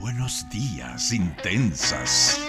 Buenos días, intensas.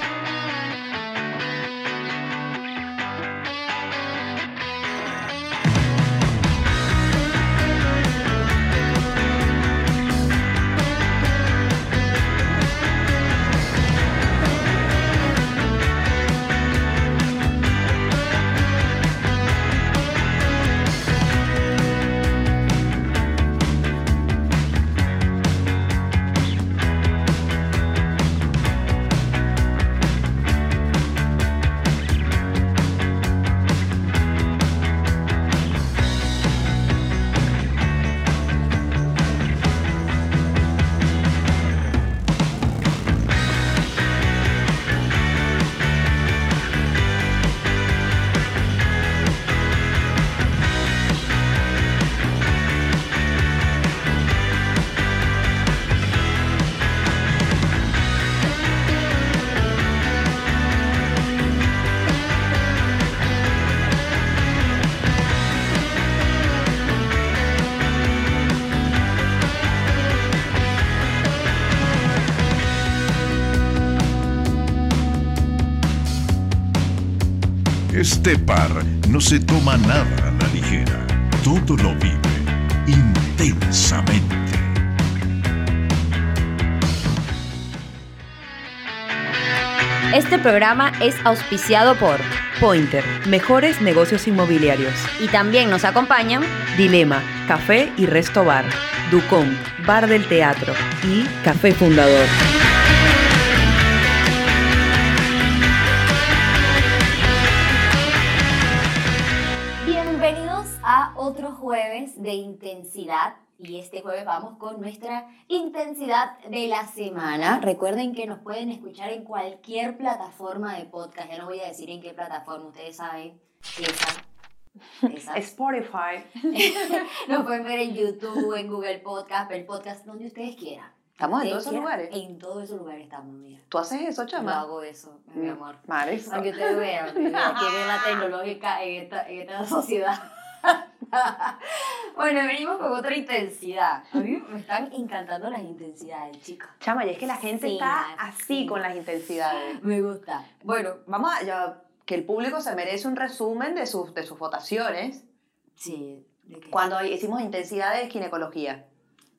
Este par no se toma nada a la ligera, todo lo vive intensamente. Este programa es auspiciado por Pointer, mejores negocios inmobiliarios. y también nos acompañan Dilema, Café y Resto Bar. Ducom, Bar del Teatro. Y Café Fundador. Jueves de intensidad y este jueves vamos con nuestra intensidad de la semana. Recuerden que nos pueden escuchar en cualquier plataforma de podcast. Ya no voy a decir en qué plataforma, ustedes saben. Esa. Esa. Spotify. Nos pueden ver en YouTube, en Google Podcast, el podcast donde ustedes quieran. ¿Estamos en todos esos lugares? En todos esos lugares estamos, mira. ¿Tú haces eso, Yo chama? hago eso, mi amor. Madre. Para que ustedes vean que la tecnológica en esta, en esta sociedad. bueno, venimos con otra intensidad. A mí me están encantando las intensidades, chicos. Chama, y es que la gente Sí, está sí. así con las intensidades. Me gusta. Bueno, vamos a ya, que el público se merece un resumen de sus, de sus votaciones. Sí. ¿de qué? Cuando hicimos intensidad de ginecología.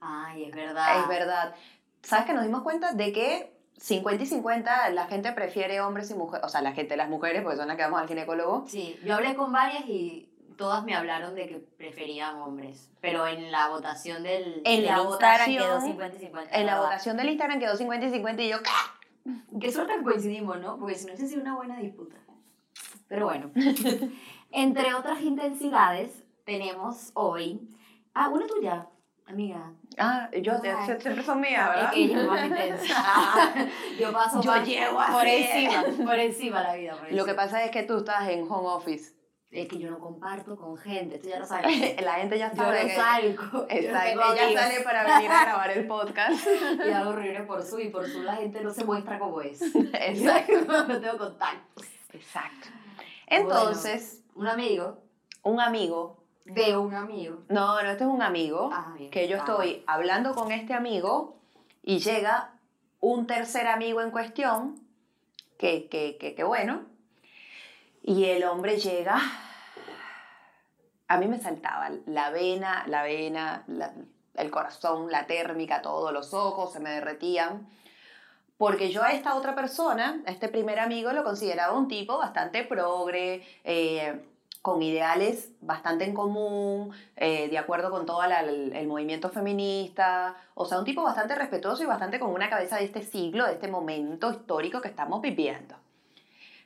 Ay, es verdad. Es verdad. ¿Sabes que nos dimos cuenta de que 50 y 50 la gente prefiere hombres y mujeres? O sea, la gente, las mujeres, porque son las que vamos al ginecólogo. Sí, yo hablé con varias y todas me hablaron de que preferían hombres. Pero en la votación del, En la Instagram votación- quedó 50 y 50. En la ¿verdad? votación del Instagram quedó 50 y 50 y yo, ¿qué? Qué suerte que coincidimos, ¿no? Porque si no, hubiese sido una buena disputa. Pero bueno, entre otras intensidades, tenemos hoy. Ah, una tuya, amiga. Ah, yo, se- siempre son mías, Es ¿verdad? que ella es más intensa. Yo paso Yo más llego por así. encima, por encima la vida. Por Lo que encima. pasa es que tú estás en home office. Es que yo no comparto con gente, tú ya lo sabes. La gente ya sabe yo no Exacto, ella amigos. sale para venir a grabar el podcast. Y hago reuniones por Zoom y por Zoom la gente no se muestra como es. Exacto. no tengo contactos. Exacto. Entonces, Un amigo un amigo, de un amigo. no, no, este es un amigo, Ah, bien. que yo Ah, estoy hablando con este amigo y llega un tercer amigo en cuestión, que, que, que, que bueno, y el hombre llega, a mí me saltaba la vena, la vena, el corazón, la térmica, todos los ojos se me derretían. Porque yo a esta otra persona, a este primer amigo, lo consideraba un tipo bastante progre, eh, con ideales bastante en común, eh, de acuerdo con todo el movimiento feminista, o sea, un tipo bastante respetuoso y bastante con una cabeza de este siglo, de este momento histórico que estamos viviendo.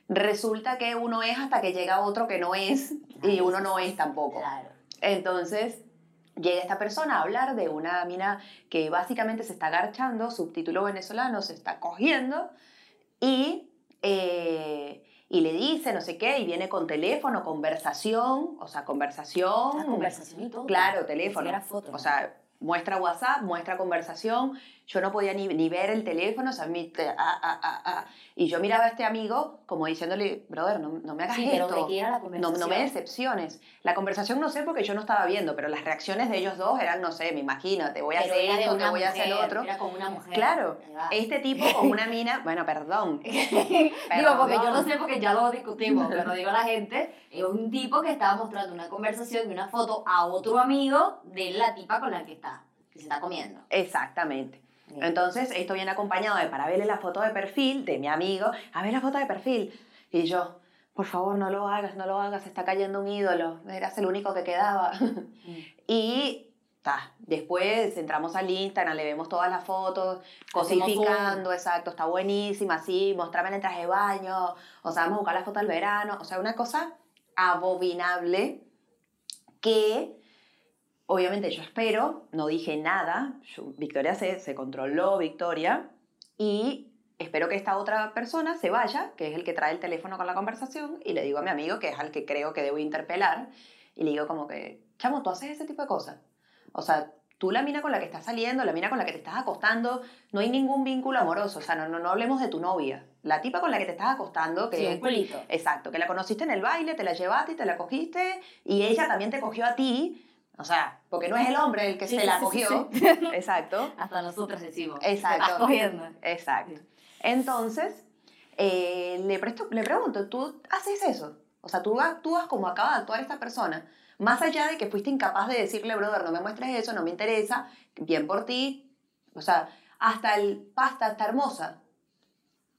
Resulta que uno es hasta que llega otro que no es y uno no es tampoco. Claro. Entonces, llega esta persona a hablar de una mina que básicamente se está agarchando, subtítulo venezolano, se está cogiendo, y, eh, y le dice no sé qué, y viene con teléfono, conversación, o sea, conversación. Ah, conversación y todo. Claro, teléfono. Foto. O sea, muestra WhatsApp, muestra conversación. Yo no podía ni, ni ver el teléfono, o sea, mi, te- ah, ah, ah, y yo miraba a este amigo como diciéndole, brother, no, no me hagas Sí, pero esto. ¿de qué era la No, no me decepciones. La conversación no sé porque yo no estaba viendo, pero las reacciones de ellos dos eran, no sé, me imagino, te voy a Pero hacer esto, te voy a hacer lo otro. Era como una mujer. Claro, este tipo con una mina, bueno, perdón. digo, porque yo no Perdón. sé, porque ya lo discutimos, pero digo a la gente, es un tipo que estaba mostrando una conversación y una foto a otro amigo de la tipa con la que está, que se está comiendo. Exactamente. Entonces, esto viene acompañado de para verle la foto de perfil de mi amigo, a ver la foto de perfil. Y yo, por favor, no lo hagas, no lo hagas, está cayendo un ídolo, eras el único que quedaba. y ta, después entramos al Instagram, le vemos todas las fotos, cosificando, exacto, está buenísima, sí, mostrame el traje de baño, o sea, vamos a buscar la foto del verano, o sea, una cosa abominable que obviamente yo espero, no dije nada, yo- Victoria se, se controló, Victoria, y espero que esta otra persona se vaya, que es el que trae el teléfono con la conversación, y le digo a mi amigo, que es al que creo que debo interpelar, y le digo como que, chamo, tú haces ese tipo de cosas. O sea, tú la mina con la que estás saliendo, la mina con la que te estás acostando, no hay ningún vínculo amoroso, o sea, no, no, no hablemos de tu novia. La tipa con la que te estás acostando, que Sí, culito. Exacto, que la conociste en el baile, te la llevaste y te la cogiste, y ella también te cogió a ti, o sea, porque no es el hombre el que Sí, se la sí, cogió. sí, Exacto, Hasta nosotros decimos. Exacto. Cogiendo. exacto. Entonces, eh, le, presto, le pregunto, ¿tú haces eso? O sea, ¿tú actúas como acaba de actuar esta persona? Más allá de que fuiste incapaz de decirle, brother, no me muestres eso, no me interesa, bien por ti. O sea, hasta el pasta está hermosa.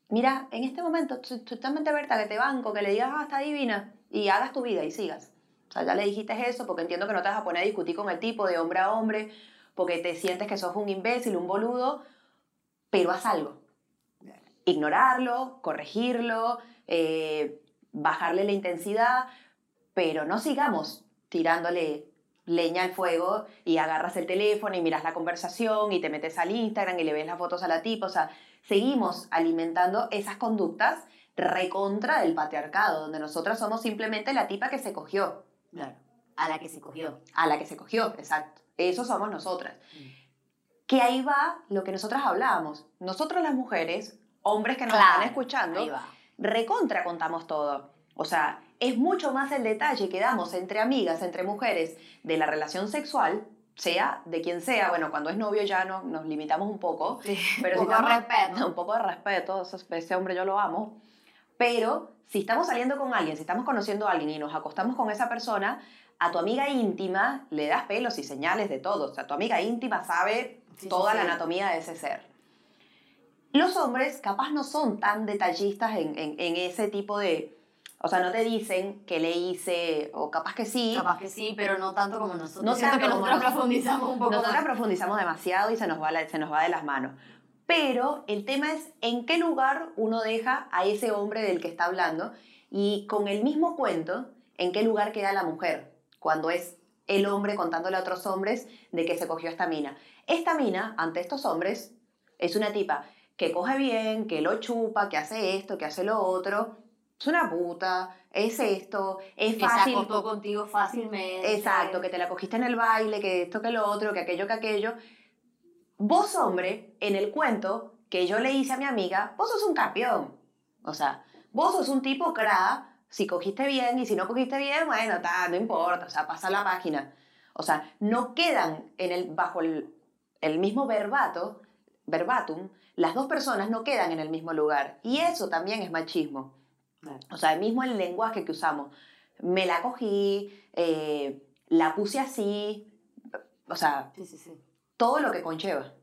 Mira, en este momento, estoy totalmente abierta que te banco, que le digas, ah, está divina, y hagas tu vida y sigas. O sea, ya le dijiste eso porque entiendo que no te vas a poner a discutir con el tipo de hombre a hombre, porque te sientes que sos un imbécil, un boludo, pero haz algo. Ignorarlo, corregirlo, eh, bajarle la intensidad, pero no sigamos tirándole leña al fuego y agarras el teléfono y miras la conversación y te metes al Instagram y le ves las fotos a la tipa. O sea, seguimos alimentando esas conductas recontra del patriarcado, donde nosotras somos simplemente la tipa que se cogió, Claro. A la que se cogió. a la que se cogió, exacto. Eso somos nosotras. Mm. Que ahí va lo que nosotras hablábamos. Nosotros las mujeres, hombres que nos Claro, están escuchando, Ahí va. recontra contamos todo. O sea, es mucho más el detalle que damos entre amigas, entre mujeres, de la relación sexual, sea de quien sea. Bueno, cuando es novio ya no, nos limitamos un poco. Sí. Pero Un si poco de estamos- respeto. Un poco de respeto, ese hombre yo lo amo. Pero si estamos saliendo con alguien, si estamos conociendo a alguien y nos acostamos con esa persona, a tu amiga íntima le das pelos y señales de todo. O sea, tu amiga íntima sabe Sí, sí, toda la anatomía de ese ser. Los hombres capaz no son tan detallistas en, en- en ese tipo de... O sea, no te dicen que le hice, o capaz que sí. Capaz que sí, pero no tanto como nosotros. No Siento tanto que nosotros nosotros. profundizamos un poco Nosotras más. profundizamos demasiado y se nos, va la- se nos va de las manos. Pero el tema es en qué lugar uno deja a ese hombre del que está hablando y con el mismo cuento, en qué lugar queda la mujer cuando es el hombre contándole a otros hombres de que se cogió esta mina. Esta mina, ante estos hombres, es una tipa que coge bien, que lo chupa, que hace esto, que hace lo otro. Es una puta, es esto, es Que se fácil. acostó contigo fácilmente. Exacto, que te la cogiste en el baile, que esto, que lo otro, que aquello, que aquello. Vos, hombre, en el cuento que yo le hice a mi amiga, vos sos un campeón. O sea, vos sos un tipo cra, si cogiste bien y si no cogiste bien, bueno, ta, no importa, o sea, pasa la página. O sea, no quedan en el, bajo el, el mismo verbato, verbatum, las dos personas no quedan en el mismo lugar. Y eso también es machismo. O sea, mismo el lenguaje que usamos. Me la cogí, eh, la puse así, o sea, Sí, sí, sí. Todo lo que conlleva.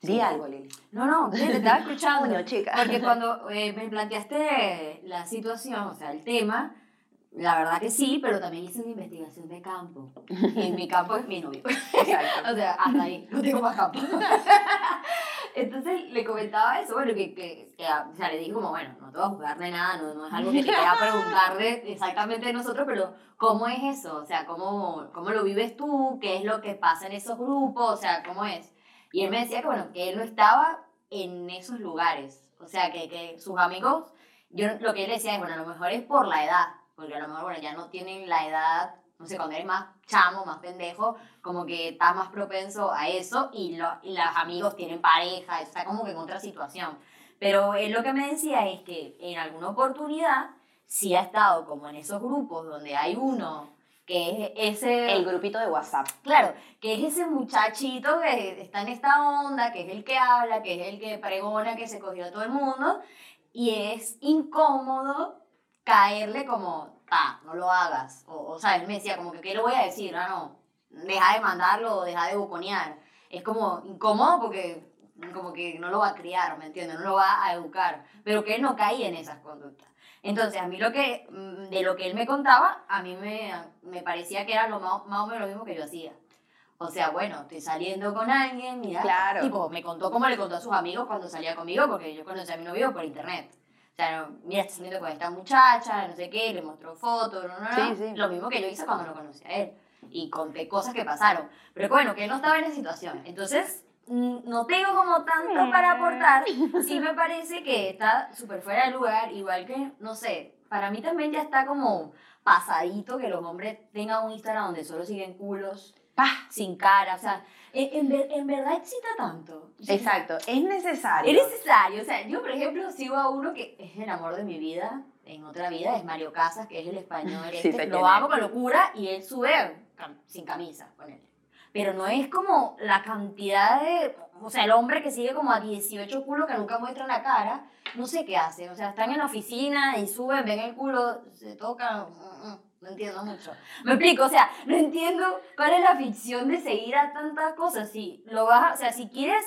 Di Sí. algo, Lili. No, no, te estaba escuchando. Coño, chica. Porque cuando eh, me planteaste la situación, o sea, el tema, la verdad que sí, pero también hice una investigación de campo. Y mi campo es mi novio. Exacto. O sea, hasta ahí, no tengo más campo. Entonces le comentaba eso, bueno, que, que, que, o sea, le dije como, bueno, no te voy a juzgar de nada, no, no es algo que te quiera preguntar de, exactamente de nosotros, pero ¿cómo es eso? O sea, ¿cómo, ¿cómo lo vives tú? ¿Qué es lo que pasa en esos grupos? O sea, ¿cómo es? Y él me decía que, bueno, que él no estaba en esos lugares. O sea, que, que sus amigos, yo lo que él decía es, bueno, a lo mejor es por la edad, porque a lo mejor, bueno, ya no tienen la edad, no sé, cuando eres más chamo, más pendejo, como que estás más propenso a eso y, lo, y los amigos tienen pareja, está como que en otra situación. Pero él lo que me decía es que en alguna oportunidad sí ha estado como en esos grupos donde hay uno que es ese... El grupito de WhatsApp. Claro, que es ese muchachito que está en esta onda, que es el que habla, que es el que pregona, que se cogió a todo el mundo, y es incómodo caerle como, ah, no lo hagas. O, o sea, él me decía como que, ¿qué le voy a decir? Ah, no, deja de mandarlo deja de buconear. Es como incómodo porque como que no lo va a criar, ¿me entiendes? No lo va a educar, pero que él no caía en esas conductas. Entonces, a mí lo que, mm, de lo que él me contaba, a mí me, me parecía que era lo más, más o menos lo mismo que yo hacía. O sea, bueno, estoy saliendo con alguien, mira, Claro. tipo, me contó cómo le contó a sus amigos cuando salía conmigo, porque yo conocí a mi novio por internet. O sea, no, mira, estoy saliendo con esta muchacha, no sé qué, le mostró fotos, no, no, no. Sí, sí. Lo mismo que yo hice cuando lo conocí a él. Y conté cosas que pasaron. Pero bueno, que él no estaba en esa situación. Entonces, mm, no tengo como tanto para aportar. Sí me parece que está súper fuera de lugar, igual que, no sé, para mí también ya está como pasadito que los hombres tengan un Instagram donde solo siguen culos, Pa. sin cara, o sea, en, en en verdad excita tanto. Exacto, es necesario. Es necesario, o sea, yo por ejemplo sigo a uno que es el amor de mi vida, en otra vida, es Mario Casas, que es el español, Sí, este, lo amo con locura y él sube sin camisa con él. Pero no es como la cantidad de, o sea, el hombre que sigue como a 18 culos que nunca muestran la cara, no sé qué hace, o sea, están en la oficina y suben, ven el culo, se tocan, mm, mm, no entiendo mucho. Me explico, o sea, no entiendo cuál es la ficción de seguir a tantas cosas, si lo vas, a- o sea, si quieres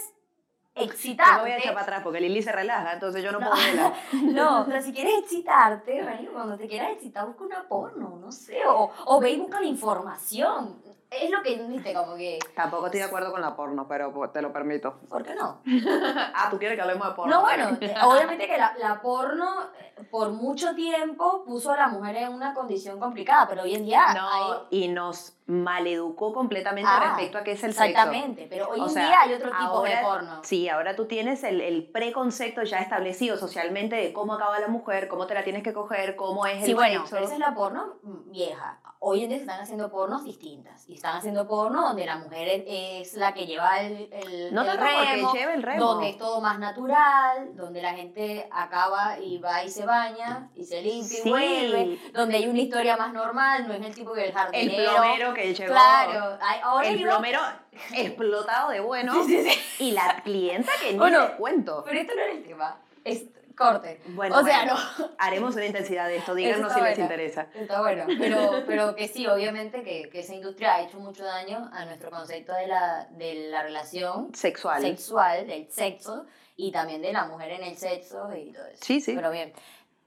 Yo excitarte, me voy a echar para atrás porque Lili se relaja, entonces yo no, No. puedo verla. no, o sea, si quieres excitarte, cuando te quieras excitar, busca una porno, no sé, o, o ve y busca la información. Es lo que, viste, como que, Tampoco estoy de acuerdo con la porno, pero te lo permito. ¿por qué no? ah, ¿tú quieres que hablemos de porno? No, bueno, obviamente que la, la porno eh, por mucho tiempo puso a la mujer en una condición complicada, pero hoy en día No, hay... y nos maleducó completamente Ah, respecto a qué es el sexo. Exactamente, pero hoy O en sea, día hay otro tipo ahora- de porno. Sí, ahora tú tienes el, el preconcepto ya establecido socialmente de cómo acaba la mujer, cómo te la tienes que coger, cómo es Sí, el bueno, sexo. pero esa es la porno vieja. Hoy en día se están haciendo pornos distintas. Y están haciendo porno donde la mujer es, la que lleva el, el, No el remo, lleve el remo. donde es todo más natural, donde la gente acaba y va y se baña y se limpia Sí. y vuelve, donde hay una historia más normal, no es el tipo que el el jardinero. plomero que llegó. Claro, ahora El plomero explotado de bueno. Sí, sí, sí. Y la clienta que ni Bueno, te cuento. Pero esto no era el tema. Es corte. Bueno, o sea, bueno, no. haremos una intensidad de esto. Díganos si les interesa. Está bueno, pero, pero que sí, obviamente que, que esa industria ha hecho mucho daño a nuestro concepto de la, de la relación Sexual. sexual, del sexo, y también de la mujer en el sexo y todo eso. Sí, sí. Pero bien,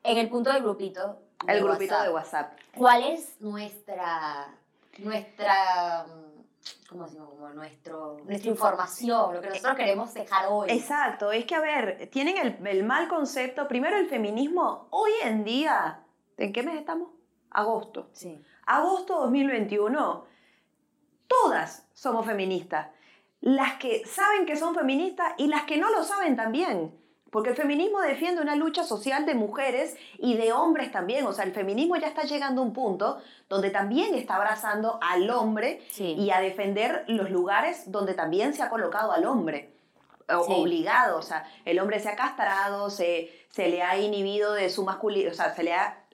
en el punto del grupito. de el grupito WhatsApp, de WhatsApp. ¿Cuál es nuestra, nuestra, ¿cómo decimos? Como nuestro, nuestra información, lo que nosotros queremos dejar hoy? Exacto, es que a ver, tienen el, el mal concepto. Primero el feminismo, hoy en día, ¿en qué mes estamos? Agosto. Sí. Agosto 2021, todas somos feministas. Las que saben que son feministas y las que no lo saben también. Porque el feminismo defiende una lucha social de mujeres y de hombres también. O sea, el feminismo ya está llegando a un punto donde también está abrazando al hombre Sí. y a defender los lugares donde también se ha colocado al hombre. O- Sí. Obligado, o sea, el hombre se ha castrado, se, se le ha inhibido de su masculinidad, o sea, se le ha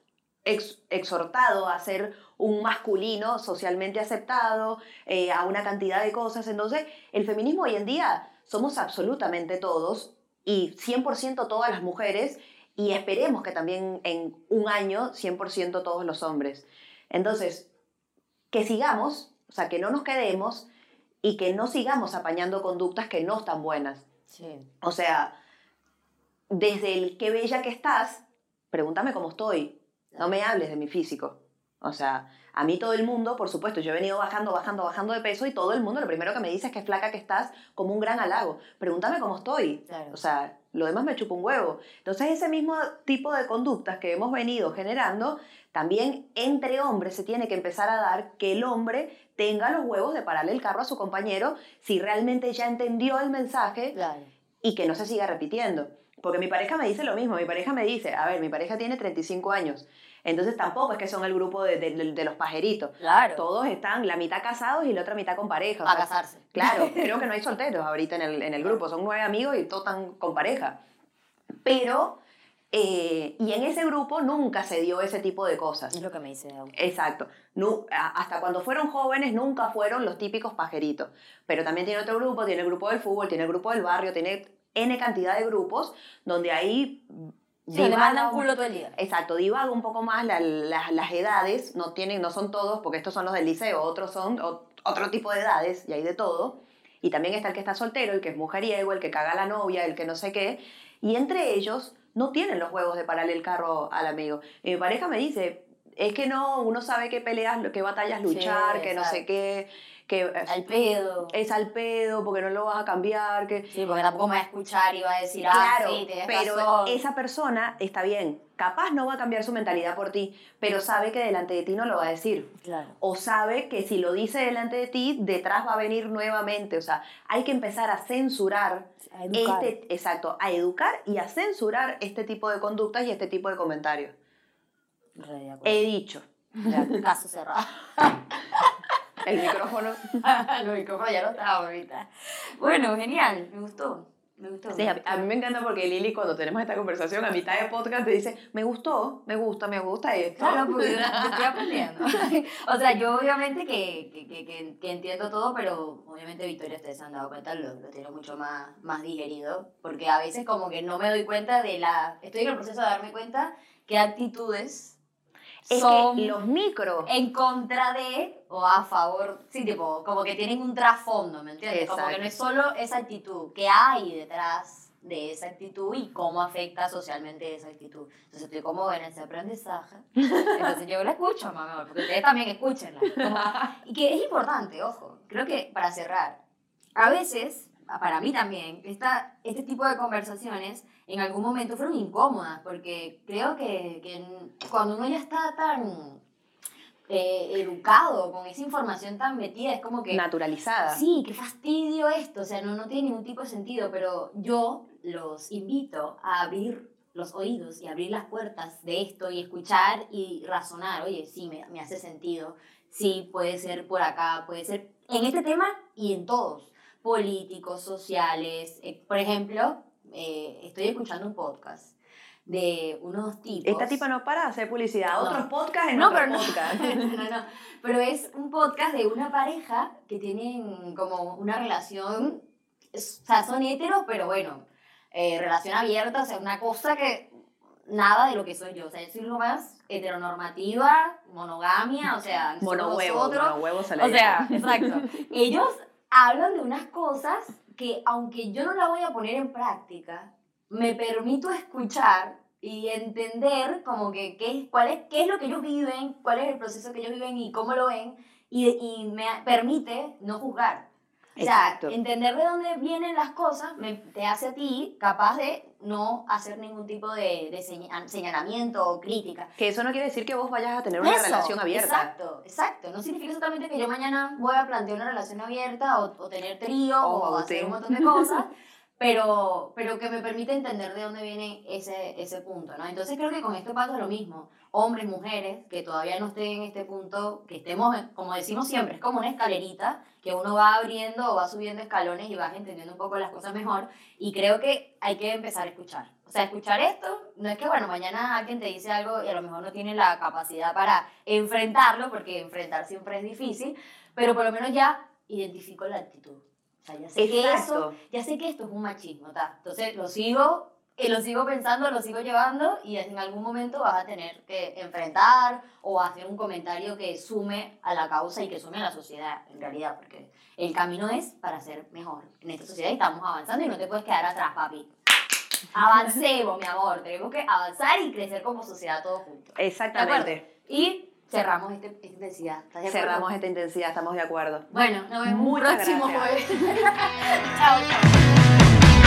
ex- exhortado a ser un masculino socialmente aceptado, eh, a una cantidad de cosas. Entonces, el feminismo hoy en día somos absolutamente todos y 100% todas las mujeres y esperemos que también en un año 100% todos los hombres. Entonces, que sigamos, o sea, que no nos quedemos y que no sigamos apañando conductas que no están buenas. Sí. O sea, desde el qué bella que estás, pregúntame cómo estoy. No me hables de mi físico. O sea, a mí todo el mundo, por supuesto, yo he venido bajando, bajando, bajando de peso y todo el mundo lo primero que me dice es que flaca que estás como un gran halago. Pregúntame cómo estoy. Claro. O sea, lo demás me chupa un huevo. Entonces, ese mismo tipo de conductas que hemos venido generando, también entre hombres se tiene que empezar a dar que el hombre tenga los huevos de pararle el carro a su compañero si realmente ya entendió el mensaje Claro. y que no se siga repitiendo. Porque mi pareja me dice lo mismo, mi pareja me dice, a ver, mi pareja tiene 35 años, entonces tampoco es que son el grupo de, de- de los pajeritos. Claro. Todos están la mitad casados y la otra mitad con pareja. o A sea, casarse. Claro, creo que no hay solteros ahorita en el, en el grupo, son nueve amigos y todos están con pareja. Pero, eh, y en ese grupo nunca se dio ese tipo de cosas. Es lo que me dice. Exacto. Hasta cuando fueron jóvenes nunca fueron los típicos pajeritos. Pero también tiene otro grupo, tiene el grupo del fútbol, tiene el grupo del barrio, tiene N cantidad de grupos donde ahí... Sí, le mandan culo todo el día. Exacto, divaga un poco más la- la- las edades, no, tienen, no son todos, porque estos son los del liceo, otros son o- otro tipo de edades, y hay de todo. Y también está el que está soltero, el que es mujeriego, el que caga a la novia, el que no sé qué. Y entre ellos no tienen los huevos de pararle el carro al amigo. Y mi pareja me dice, es que no, uno sabe qué peleas, qué batallas Sí, luchar, que no sé qué, que Al pedo. es al pedo, porque no lo vas a cambiar, que... Sí, porque tampoco me va a escuchar y va a decir, ah, Claro, sí, tienes pero razón. esa persona está bien, capaz no va a cambiar su mentalidad por ti, pero sabe que delante de ti no lo va a decir. Claro. O sabe que si lo dice delante de ti, detrás va a venir nuevamente. O sea, hay que empezar a censurar A educar. este, exacto, a educar y a censurar este tipo de conductas y este tipo de comentarios. Re de acuerdo. He dicho. Caso cerrado. El micrófono. Lo micrófono ya no estaba ahorita. Bueno, genial, me gustó. Me gustó. Sí, a, a mí me encanta porque Lili cuando tenemos esta conversación a mitad de podcast te dice, me gustó, me gusta, me gusta esto. Claro, porque yo estoy aprendiendo. o sea, yo obviamente que, que, que, que- que entiendo todo, pero obviamente Victoria, ustedes se han dado cuenta, lo, lo tiene mucho más, más digerido, porque a veces como que no me doy cuenta de la... Estoy en el proceso de darme cuenta qué actitudes es son que los micros... en contra de o a favor, sí, tipo, como que tienen un trasfondo, ¿me entiendes? Como que Exacto. no es solo esa actitud, que hay detrás de esa actitud y cómo afecta socialmente esa actitud. Entonces estoy como en ese aprendizaje. Entonces yo la escucho, mamá, porque ustedes también escúchenla. Como- y que es importante, ojo, creo que para cerrar, a veces, para mí también, esta, este tipo de conversaciones en algún momento fueron incómodas, porque creo que, que cuando uno ya está tan eh, educado, con esa información tan metida, es como que... naturalizada. Sí, qué fastidio esto, o sea, no, no tiene ningún tipo de sentido, pero yo los invito a abrir los oídos y abrir las puertas de esto y escuchar y razonar, oye, sí, me, me hace sentido, sí, puede ser por acá, puede ser en este tema y en todos, políticos, sociales, eh, por ejemplo, eh, estoy escuchando un podcast de unos tipos... Esta tipa no para de hacer publicidad No. otros podcasts en No, otros pero no. podcast. no, no, pero es un podcast de una pareja que tienen como una relación, o sea, son heteros, pero bueno, eh, relación abierta, o sea, una cosa que nada de lo que soy yo, o sea, yo soy lo más heteronormativa, monogamia, o sea, somos Monohuevo, nosotros, monohuevo se le o sea, exacto. Ellos hablan de unas cosas que aunque yo no la voy a poner en práctica, me permito escuchar y entender como que qué, cuál es, qué es lo que ellos viven, cuál es el proceso que ellos viven y cómo lo ven, y, y me permite no juzgar. O sea, Exacto. entender de dónde vienen las cosas me, te hace a ti capaz de no hacer ningún tipo de, de seña- señalamiento o crítica. Que eso no quiere decir que vos vayas a tener una Eso, relación abierta. Exacto, exacto. No significa exactamente que yo mañana voy a plantear una relación abierta o, o tener trío O o, hacer un montón de cosas, pero, pero que me permite entender de dónde viene ese, ese punto, ¿no? Entonces creo que con esto pasa lo mismo. Hombres, mujeres, que todavía no estén en este punto, que estemos, como decimos siempre, es como una escalerita que uno va abriendo o va subiendo escalones y vas entendiendo un poco las cosas mejor. Y creo que hay que empezar a escuchar. O sea, escuchar esto no es que, bueno, mañana alguien te dice algo y a lo mejor no tiene la capacidad para enfrentarlo, porque enfrentar siempre es difícil, pero por lo menos ya identifico la actitud. O sea, ya sé que eso, ya sé que esto es un machismo, ¿ta? Entonces lo sigo, y lo sigo pensando, lo sigo llevando y en algún momento vas a tener que enfrentar o hacer un comentario que sume a la causa y que sume a la sociedad, en realidad, porque el camino es para ser mejor. En esta sociedad estamos avanzando y no te puedes quedar atrás, papi. Avancemos, mi amor. Tenemos que avanzar y crecer como sociedad todos juntos. Exactamente. Y cerramos este, esta intensidad. ¿Estás de acuerdo? Cerramos esta intensidad, estamos de acuerdo. Bueno, nos vemos Muchas próximo gracias. jueves. chao,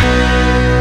chao.